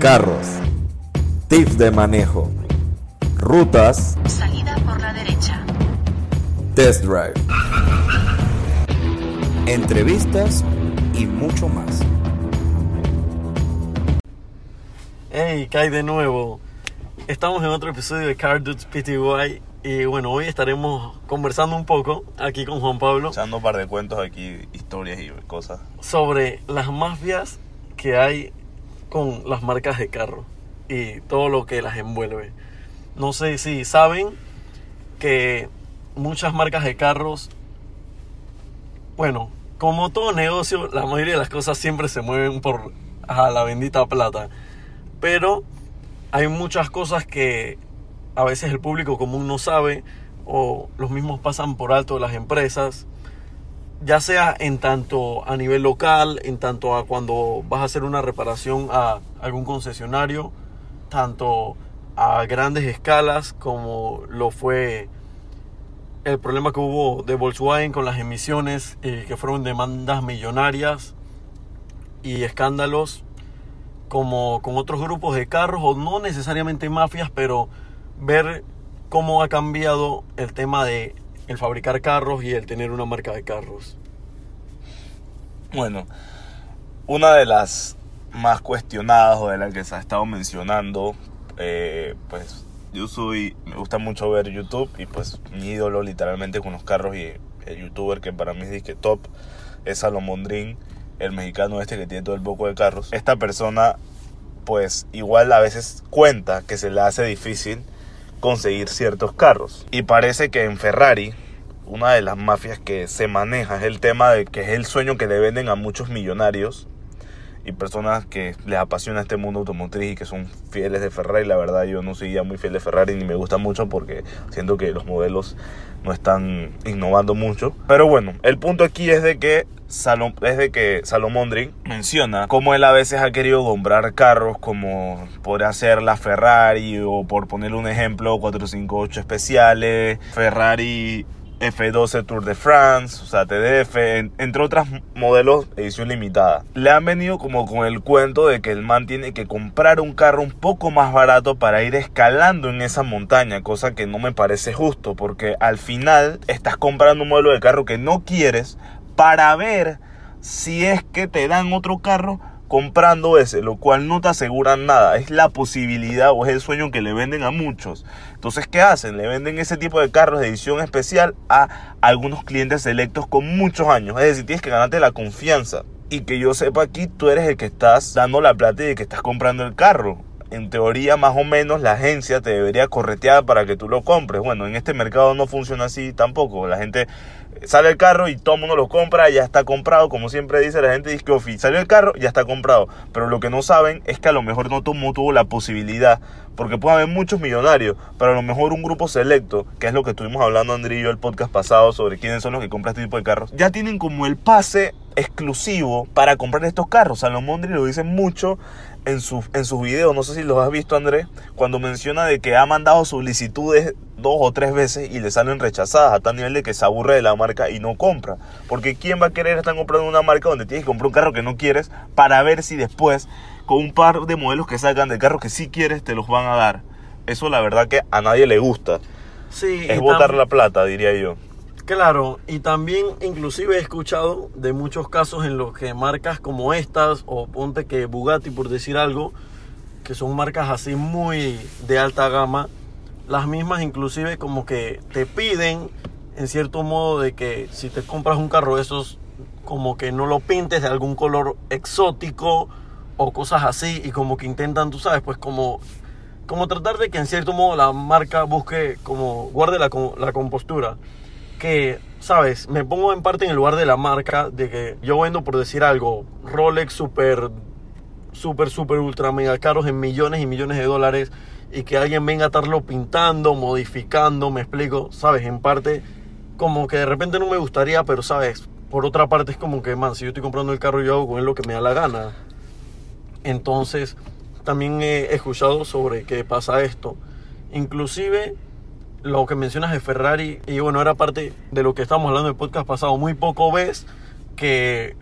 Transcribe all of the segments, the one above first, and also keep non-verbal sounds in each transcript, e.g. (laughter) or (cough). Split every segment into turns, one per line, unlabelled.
carros, tips de manejo, rutas,
Salida por la derecha.
test drive, entrevistas y mucho más.
Hey, ¿qué hay de nuevo? Estamos en otro episodio de Car Dudes PTY y bueno, hoy estaremos conversando un poco aquí con Juan Pablo
Echando un par de cuentos aquí, historias y cosas.
sobre las mafias que hay con las marcas de carro y todo lo que las envuelve. No sé si saben que muchas marcas de carros, bueno, como todo negocio, la mayoría de las cosas siempre se mueven por ajá, la bendita plata. Pero hay muchas cosas que a veces el público común no sabe o los mismos pasan por alto de las empresas ya sea en tanto a nivel local, en tanto a cuando vas a hacer una reparación a algún concesionario, tanto a grandes escalas como lo fue el problema que hubo de Volkswagen con las emisiones, eh, que fueron demandas millonarias y escándalos, como con otros grupos de carros, o no necesariamente mafias, pero ver cómo ha cambiado el tema de el fabricar carros y el tener una marca de carros.
Bueno, una de las más cuestionadas o de las que se ha estado mencionando, eh, pues yo soy, me gusta mucho ver YouTube y pues mi ídolo literalmente con los carros y el youtuber que para mí es que top es Salomón Drin, el mexicano este que tiene todo el poco de carros. Esta persona pues igual a veces cuenta que se le hace difícil conseguir ciertos carros. Y parece que en Ferrari, una de las mafias que se maneja es el tema de que es el sueño que le venden a muchos millonarios y personas que les apasiona este mundo automotriz y que son fieles de Ferrari. La verdad yo no soy ya muy fiel de Ferrari ni me gusta mucho porque siento que los modelos no están innovando mucho. Pero bueno, el punto aquí es de que Salom, es de que Salomón Drin menciona cómo él a veces ha querido comprar carros como podría ser la Ferrari o por ponerle un ejemplo 458 especiales, Ferrari F12 Tour de France, o sea, TDF, en- entre otros modelos edición limitada. Le han venido como con el cuento de que el man tiene que comprar un carro un poco más barato para ir escalando en esa montaña, cosa que no me parece justo, porque al final estás comprando un modelo de carro que no quieres para ver si es que te dan otro carro comprando ese, lo cual no te aseguran nada. Es la posibilidad o es el sueño que le venden a muchos. Entonces, ¿qué hacen? Le venden ese tipo de carros de edición especial a algunos clientes selectos con muchos años. Es decir, tienes que ganarte la confianza. Y que yo sepa aquí, tú eres el que estás dando la plata y el que estás comprando el carro. En teoría, más o menos, la agencia te debería corretear para que tú lo compres. Bueno, en este mercado no funciona así tampoco. La gente sale el carro y todo el mundo lo compra, ya está comprado. Como siempre dice la gente, dice que "Ofi, salió el carro, ya está comprado. Pero lo que no saben es que a lo mejor no tomó, tuvo la posibilidad. Porque puede haber muchos millonarios, pero a lo mejor un grupo selecto, que es lo que estuvimos hablando André y yo el podcast pasado sobre quiénes son los que compran este tipo de carros, ya tienen como el pase exclusivo para comprar estos carros. Salomón lo dice mucho en, sus en sus videos, no sé si los has visto Andrés, cuando menciona de que ha mandado solicitudes dos o tres veces y le salen rechazadas a tal nivel de que se aburre de la marca y no compra. Porque ¿quién va a querer estar comprando una marca donde tienes que comprar un carro que no quieres para ver si después con un par de modelos que sacan de carro que sí quieres te los van a dar? Eso la verdad que a nadie le gusta.
Sí,
Es botar la plata, diría yo.
Claro, y también inclusive he escuchado de muchos casos en los que marcas como estas, o ponte que Bugatti por decir algo, que son marcas así muy de alta gama, las mismas inclusive como que te piden en cierto modo de que si te compras un carro de esos, como que no lo pintes de algún color exótico o cosas así, y como que intentan, tú sabes, pues como como tratar de que en cierto modo la marca busque como guarde la, la compostura que sabes me pongo en parte en el lugar de la marca de que yo vendo por decir algo Rolex super super super ultra mega caros en millones y millones de dólares y que alguien venga a estarlo pintando modificando me explico sabes en parte como que de repente no me gustaría pero sabes por otra parte es como que man si yo estoy comprando el carro yo hago con lo que me da la gana. Entonces, también he escuchado sobre que pasa esto. Inclusive, lo que mencionas de Ferrari, y bueno, era parte de lo que estábamos hablando en el podcast pasado, muy poco ves que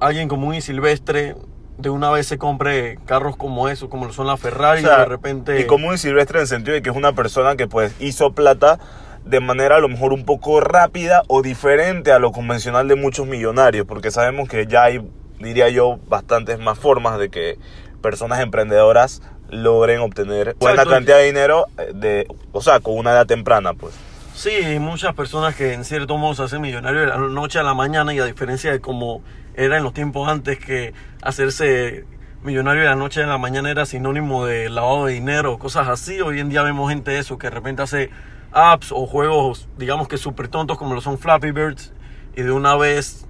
alguien como un Silvestre de una vez se compre carros como esos, como lo son la Ferrari,
O sea,
de repente...
Y como un silvestre en el sentido de que es una persona que pues hizo plata de manera a lo mejor un poco rápida o diferente a lo convencional de muchos millonarios, porque sabemos que ya hay, diría yo, bastantes más formas de que personas emprendedoras logren obtener buena
Exacto.
cantidad de dinero eh, de, o sea, con una edad temprana, pues.
Sí, hay muchas personas que en cierto modo se hacen millonarios de la noche a la mañana y a diferencia de como era en los tiempos antes que hacerse millonario de la noche a la mañana era sinónimo de lavado de dinero, cosas así. Hoy en día vemos gente de eso que de repente hace apps o juegos, digamos que súper tontos como lo son Flappy Birds y de una vez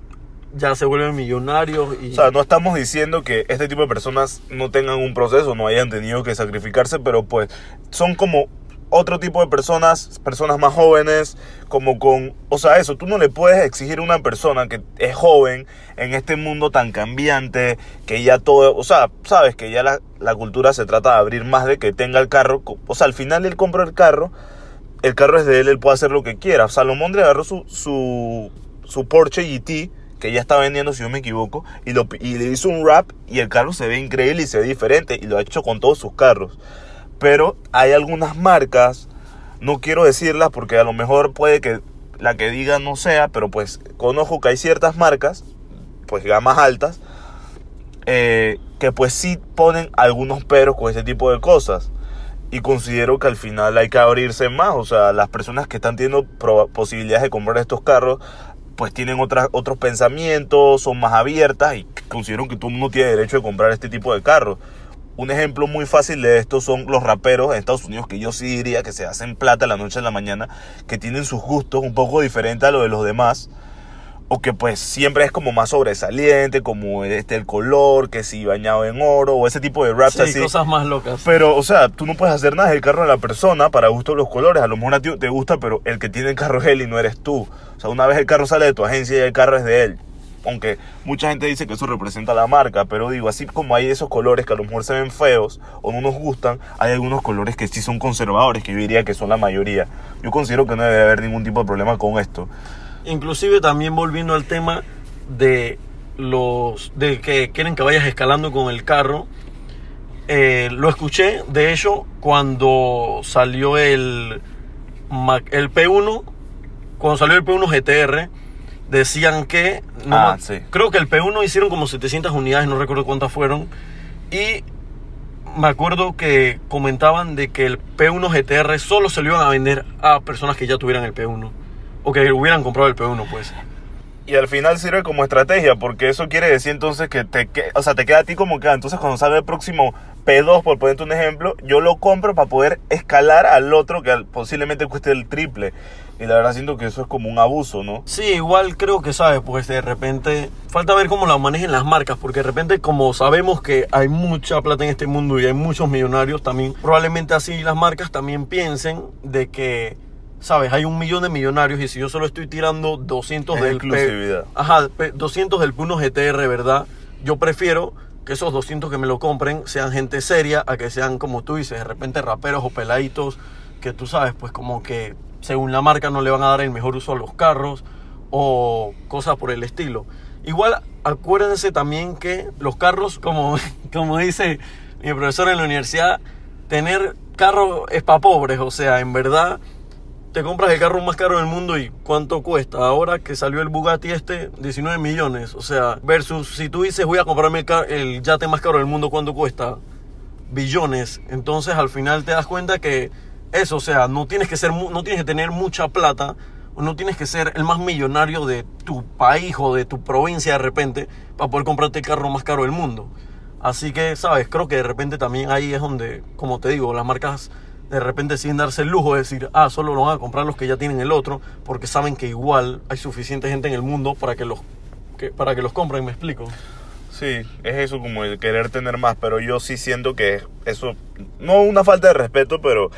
ya se vuelven millonarios. Y...
O sea, no estamos diciendo que este tipo de personas no tengan un proceso, no hayan tenido que sacrificarse, pero pues son como otro tipo de personas, personas más jóvenes, como con, o sea, eso, tú no le puedes exigir a una persona que es joven en este mundo tan cambiante, que ya todo, o sea, sabes que ya la, la cultura se trata de abrir más de que tenga el carro, o sea, al final él compra el carro, el carro es de él, él puede hacer lo que quiera. Salomón le agarró su, su, su Porsche GT, que ya está vendiendo, si no me equivoco, y, lo, y le hizo un rap y el carro se ve increíble y se ve diferente, y lo ha hecho con todos sus carros. Pero hay algunas marcas, no quiero decirlas porque a lo mejor puede que la que diga no sea, pero pues conozco que hay ciertas marcas, pues gamas altas, eh, que pues sí ponen algunos peros con este tipo de cosas. Y considero que al final hay que abrirse más. O sea, las personas que están teniendo posibilidades de comprar estos carros, pues tienen otras, otros pensamientos, son más abiertas y considero que todo el mundo tiene derecho de comprar este tipo de carros. Un ejemplo muy fácil de esto son los raperos en Estados Unidos, que yo sí diría que se hacen plata la noche a la mañana, que tienen sus gustos un poco diferentes a lo de los demás o que pues siempre es como más sobresaliente, como este el color, que si bañado en oro, o ese tipo de raps
Sí,
así.
cosas más locas.
Pero, o sea, tú no puedes hacer nada del carro de la persona para gusto de los colores. A lo mejor a ti te gusta, pero el que tiene el carro es él y no eres tú. O sea, una vez el carro sale de tu agencia y el carro es de él. Aunque mucha gente dice que eso representa la marca, pero digo, así como hay esos colores que a lo mejor se ven feos o no nos gustan, hay algunos colores que sí son conservadores, que yo diría que son la mayoría. Yo considero que no debe haber ningún tipo de problema con esto.
Inclusive también volviendo al tema de los de que quieren que vayas escalando con el carro. eh, lo escuché, de hecho, cuando salió el, el P1, cuando salió el P1 GTR, decían que, no
Ah, sí.
creo que el P1 hicieron como 700 unidades, no recuerdo cuántas fueron, y me acuerdo que comentaban de que el P1 GTR solo se lo iban a vender a personas que ya tuvieran el P1, o que hubieran comprado el P1, pues.
Y al final sirve como estrategia, porque eso quiere decir entonces que te, que- o sea, te queda a ti como que, ah, entonces cuando salga el próximo P2, por ponerte un ejemplo, yo lo compro para poder escalar al otro que posiblemente cueste el triple. Y la verdad siento que eso es como un abuso, ¿no?
Sí, igual creo que sabes, pues de repente falta ver cómo la manejen las marcas, porque de repente como sabemos que hay mucha plata en este mundo y hay muchos millonarios también, probablemente así las marcas también piensen de que, sabes, hay un millón de millonarios y si yo solo estoy tirando 200
Es
del
exclusividad.
P, ajá, P- 200 del P1 GTR, ¿verdad? Yo prefiero que esos 200 que me lo compren sean gente seria a que sean como tú dices, de repente raperos o peladitos que tú sabes, pues como que según la marca no le van a dar el mejor uso a los carros o cosas por el estilo. Igual acuérdense también que los carros, como, (laughs) como dice mi profesor en la universidad, tener carro es para pobres, o sea, en verdad te compras el carro más caro del mundo y cuánto cuesta. Ahora que salió el Bugatti este, 19 millones. O sea, versus si tú dices voy a comprarme el, el yate más caro del mundo, ¿cuánto cuesta? Billones. Entonces al final te das cuenta que eso, o sea, no tienes que ser, no tienes que tener mucha plata, o no tienes que ser el más millonario de tu país o de tu provincia de repente para poder comprarte el carro más caro del mundo. Así que, sabes, creo que de repente también ahí es donde, como te digo, las marcas de repente sin darse el lujo de decir, ah, solo lo van a comprar los que ya tienen el otro, porque saben que igual hay suficiente gente en el mundo para que los, para que los compren, me explico.
Sí, es eso como el querer tener más, pero yo sí siento que eso, no una falta de respeto, pero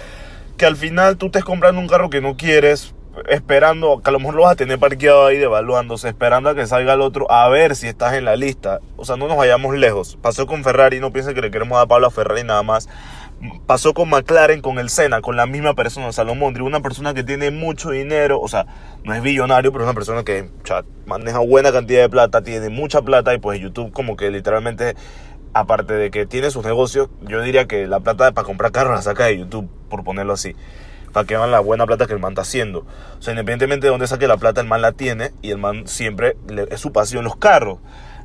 que al final tú estés comprando un carro que no quieres, esperando, que a lo mejor lo vas a tener parqueado ahí devaluándose, esperando a que salga el otro, a ver si estás en la lista. O sea, no nos vayamos lejos. Pasó con Ferrari, no piensen que le queremos dar palo a Ferrari nada más. Pasó con McLaren, con el Senna, con la misma persona, Salomón, una persona que tiene mucho dinero, o sea, no es billonario, pero es una persona que maneja buena cantidad de plata, tiene mucha plata y pues YouTube como que literalmente aparte de que tiene sus negocios, yo diría que la plata para comprar carros la saca de YouTube, por ponerlo así. Para que vean la buena plata que el man está haciendo. O sea, independientemente de dónde saque la plata, el man la tiene y el man siempre es su pasión los carros.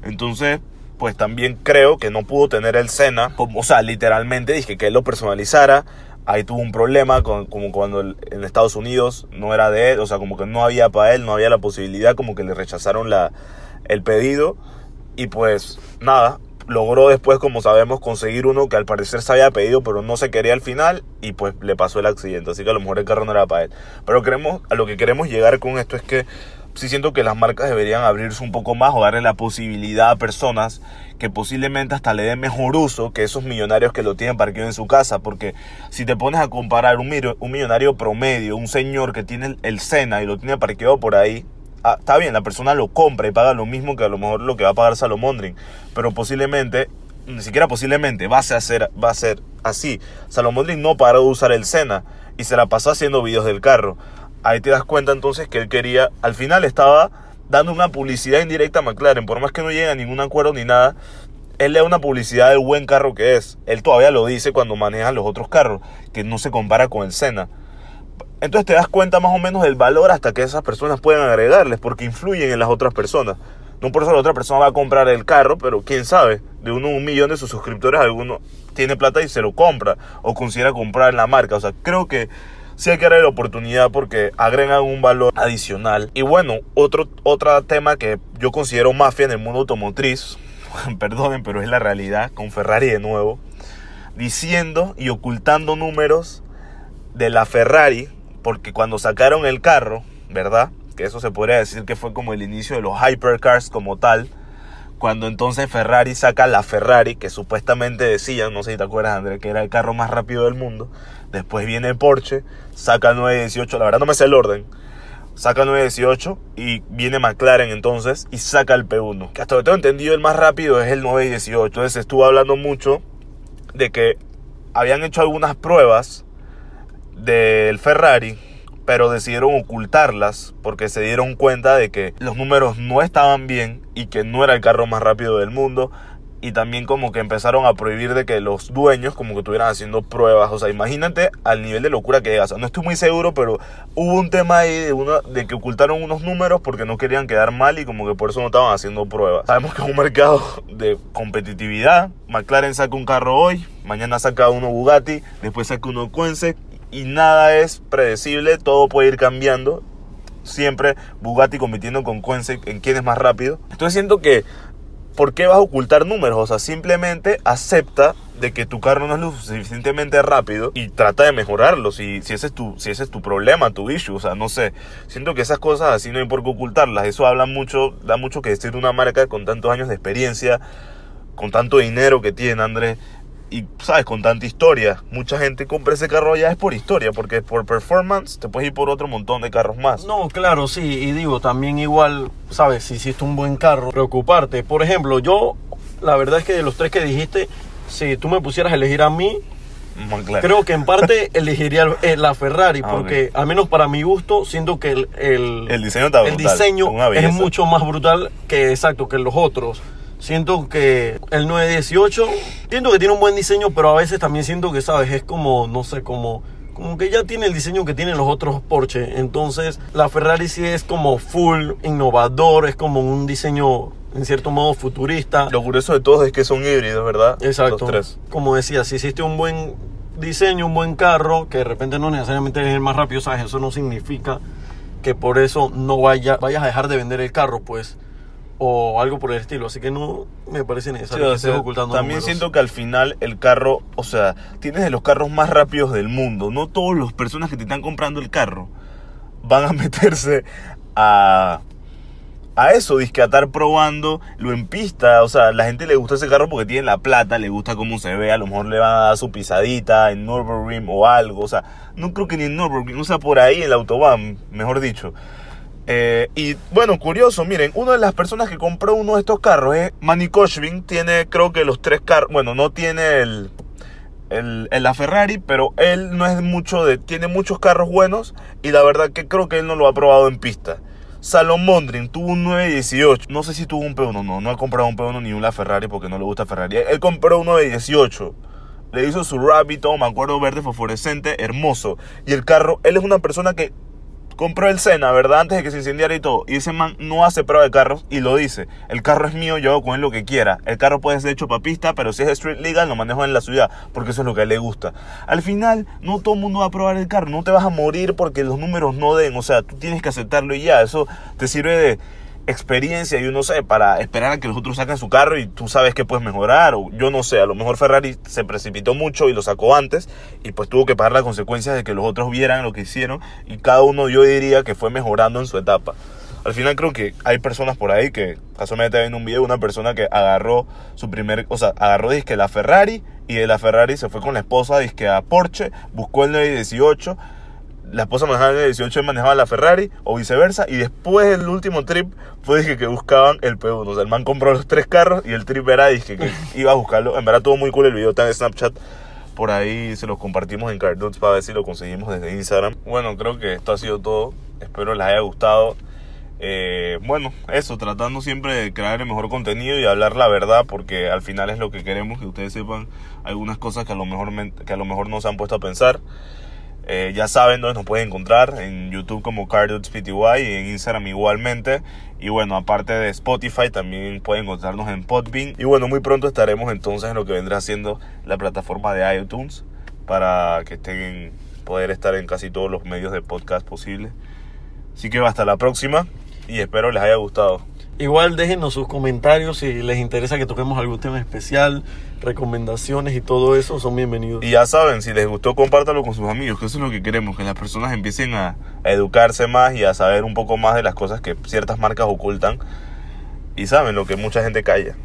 Entonces, pues también creo que no pudo tener el Sena, o sea, literalmente dije que él lo personalizara. Ahí tuvo un problema, como cuando en Estados Unidos no era de él, o sea, como que no había para él, no había la posibilidad, como que le rechazaron la, el pedido. Y pues nada, logró después, como sabemos, conseguir uno que al parecer se había pedido, pero no se quería al final, y pues le pasó el accidente. Así que a lo mejor el carro no era para él. Pero queremos, a lo que queremos llegar con esto es que sí siento que las marcas deberían abrirse un poco más o darle la posibilidad a personas que posiblemente hasta le den mejor uso que esos millonarios que lo tienen parqueado en su casa. Porque si te pones a comparar un, millo- un millonario promedio, un señor que tiene el Sena y lo tiene parqueado por ahí, ah, está bien, la persona lo compra y paga lo mismo que a lo mejor lo que va a pagar Salomondrin, pero posiblemente, ni siquiera posiblemente, va a ser, va a ser así. Salomondrin no paró de usar el Sena y se la pasó haciendo videos del carro. Ahí te das cuenta entonces que él quería, al final estaba dando una publicidad indirecta a McLaren, por más que no llegue a ningún acuerdo ni nada, él le da una publicidad del buen carro que es. Él todavía lo dice cuando maneja los otros carros, que no se compara con el Sena. Entonces te das cuenta más o menos del valor hasta que esas personas pueden agregarles, porque influyen en las otras personas. No por eso la otra persona va a comprar el carro, pero quién sabe, de uno un millón de sus suscriptores, alguno tiene plata y se lo compra, o considera comprar la marca. O sea, creo que sí hay que darle la oportunidad porque agregan un valor adicional. Y bueno, otro, otro tema que yo considero mafia en el mundo automotriz, (laughs) perdonen, pero es la realidad, con Ferrari de nuevo, diciendo y ocultando números de la Ferrari, porque cuando sacaron el carro, ¿verdad? Que eso se podría decir que fue como el inicio de los hypercars como tal. Cuando entonces Ferrari saca la Ferrari, que supuestamente decían, no sé si te acuerdas, André, que era el carro más rápido del mundo. Después viene Porsche, saca el 918, la verdad no me sé el orden. Saca el 918 y viene McLaren entonces y saca el P1. Que hasta lo que tengo entendido, el más rápido es el 918. Entonces estuvo hablando mucho de que habían hecho algunas pruebas del Ferrari, pero decidieron ocultarlas porque se dieron cuenta de que los números no estaban bien y que no era el carro más rápido del mundo. Y también como que empezaron a prohibir de que los dueños como que estuvieran haciendo pruebas. O sea, imagínate al nivel de locura que llega. No estoy muy seguro, pero hubo un tema ahí de, uno, de que ocultaron unos números porque no querían quedar mal y como que por eso no estaban haciendo pruebas. Sabemos que es un mercado de competitividad. McLaren saca un carro hoy, mañana saca uno Bugatti, después saca uno Koenigsegg y nada es predecible, todo puede ir cambiando. Siempre Bugatti compitiendo con Koenigsegg en quién es más rápido. Entonces siento que, ¿por qué vas a ocultar números? O sea, simplemente acepta de que tu carro no es lo suficientemente rápido y trata de mejorarlo. Si, si, ese, es tu, si ese es tu problema, tu issue, o sea, no sé. Siento que esas cosas así no hay por qué ocultarlas. Eso habla mucho, da mucho que decir de una marca con tantos años de experiencia, con tanto dinero que tiene, Andrés y, ¿sabes? Con tanta historia. Mucha gente compra ese carro ya es por historia, porque por performance te puedes ir por otro montón de carros más.
No, claro, sí, y digo, también igual, sabes, si hiciste un buen carro, preocuparte. Por ejemplo, yo, la verdad es que de los tres que dijiste, si tú me pusieras a elegir a mí, creo que en parte (laughs) elegiría el- eh, la Ferrari,
Ah,
porque al menos para mi gusto, siento que el, el,
El diseño está
el
brutal,
diseño
una belleza.
es mucho más brutal que exacto que los otros. Siento que el 918, siento que tiene un buen diseño, pero a veces también siento que, sabes, es como, no sé, como, como que ya tiene el diseño que tienen los otros Porsche. Entonces, la Ferrari sí es como full innovador, es como un diseño en cierto modo futurista.
Lo curioso de todos es que son híbridos, ¿verdad?
Exacto.
Los tres.
Como decía, si hiciste un buen diseño, un buen carro, que de repente no necesariamente es el más rápido, ¿sabes? Eso no significa que por eso no vaya, vayas a dejar de vender el carro, pues. O algo por el estilo. Así que no me parece
Sí,
necesario
o
que estés ocultando
también
números.
siento que al final el carro, o sea, tienes de los carros más rápidos del mundo. No todas las personas que te están comprando el carro van a (laughs) meterse a, a eso, disque a estar probando lo en pista. O sea, la gente le gusta ese carro porque tiene la plata, le gusta cómo se ve. A lo mejor le van a dar su pisadita en Nürburgring o algo. O sea, no creo que ni en Nürburgring, o sea, por ahí en la autobahn, mejor dicho. Eh, y bueno, curioso, miren, una de las personas que compró uno de estos carros es Manny Koshvin, tiene creo que los tres carros, bueno, no tiene el, el, la Ferrari, pero él no es mucho de, tiene muchos carros buenos y la verdad que creo que él no lo ha probado en pista. Salomondrin tuvo un 918. No sé si tuvo un P1, no. No ha comprado un P1 ni una Ferrari porque no le gusta Ferrari. Él compró un 918. Le hizo su Rabbit, me acuerdo, verde fosforescente, hermoso. Y el carro, él es una persona que compró el Sena, ¿verdad? Antes de que se incendiara y todo. Y ese man no hace prueba de carros y lo dice. El carro es mío, yo hago con él lo que quiera. El carro puede ser hecho para pista, pero si es street legal, lo manejo en la ciudad, porque eso es lo que le gusta. Al final, no todo el mundo va a probar el carro. No te vas a morir porque los números no den. O sea, tú tienes que aceptarlo y ya. Eso te sirve de experiencia y uno sé, para esperar a que los otros saquen su carro y tú sabes que puedes mejorar. O yo no sé, a lo mejor Ferrari se precipitó mucho y lo sacó antes y pues tuvo que pagar las consecuencias de que los otros vieran lo que hicieron y cada uno yo diría que fue mejorando en su etapa. Al final creo que hay personas por ahí que, casualmente viendo un video, una persona que agarró su primer, o sea, agarró disque la Ferrari y de la Ferrari se fue con la esposa disque a Porsche, buscó el 918 la esposa manejaba el 18 y manejaba la Ferrari o viceversa. Y después del último trip fue dije, que buscaban el P1. O sea, el man compró los tres carros y el trip era dije, que (laughs) iba a buscarlo. En verdad, todo muy cool el video está en Snapchat. Por ahí se los compartimos en Cartoons para ver si lo conseguimos desde Instagram. Bueno, creo que esto ha sido todo. Espero les haya gustado. Eh, bueno, eso, tratando siempre de crear el mejor contenido y hablar la verdad, porque al final es lo que queremos, que ustedes sepan algunas cosas que a lo mejor, que a lo mejor no se han puesto a pensar. Eh, ya saben dónde nos pueden encontrar, en YouTube como CarDudesPty y en Instagram igualmente. Y bueno, aparte de Spotify, también pueden encontrarnos en Podbean. Y bueno, muy pronto estaremos entonces en lo que vendrá siendo la plataforma de iTunes para que estén poder estar en casi todos los medios de podcast posibles. Así que hasta la próxima y espero les haya gustado.
Igual déjenos sus comentarios si les interesa que toquemos algún tema especial, recomendaciones y todo eso, son bienvenidos.
Y ya saben, si les gustó, compártalo con sus amigos, que eso es lo que queremos, que las personas empiecen a, educarse más y a saber un poco más de las cosas que ciertas marcas ocultan y saben lo que mucha gente calla.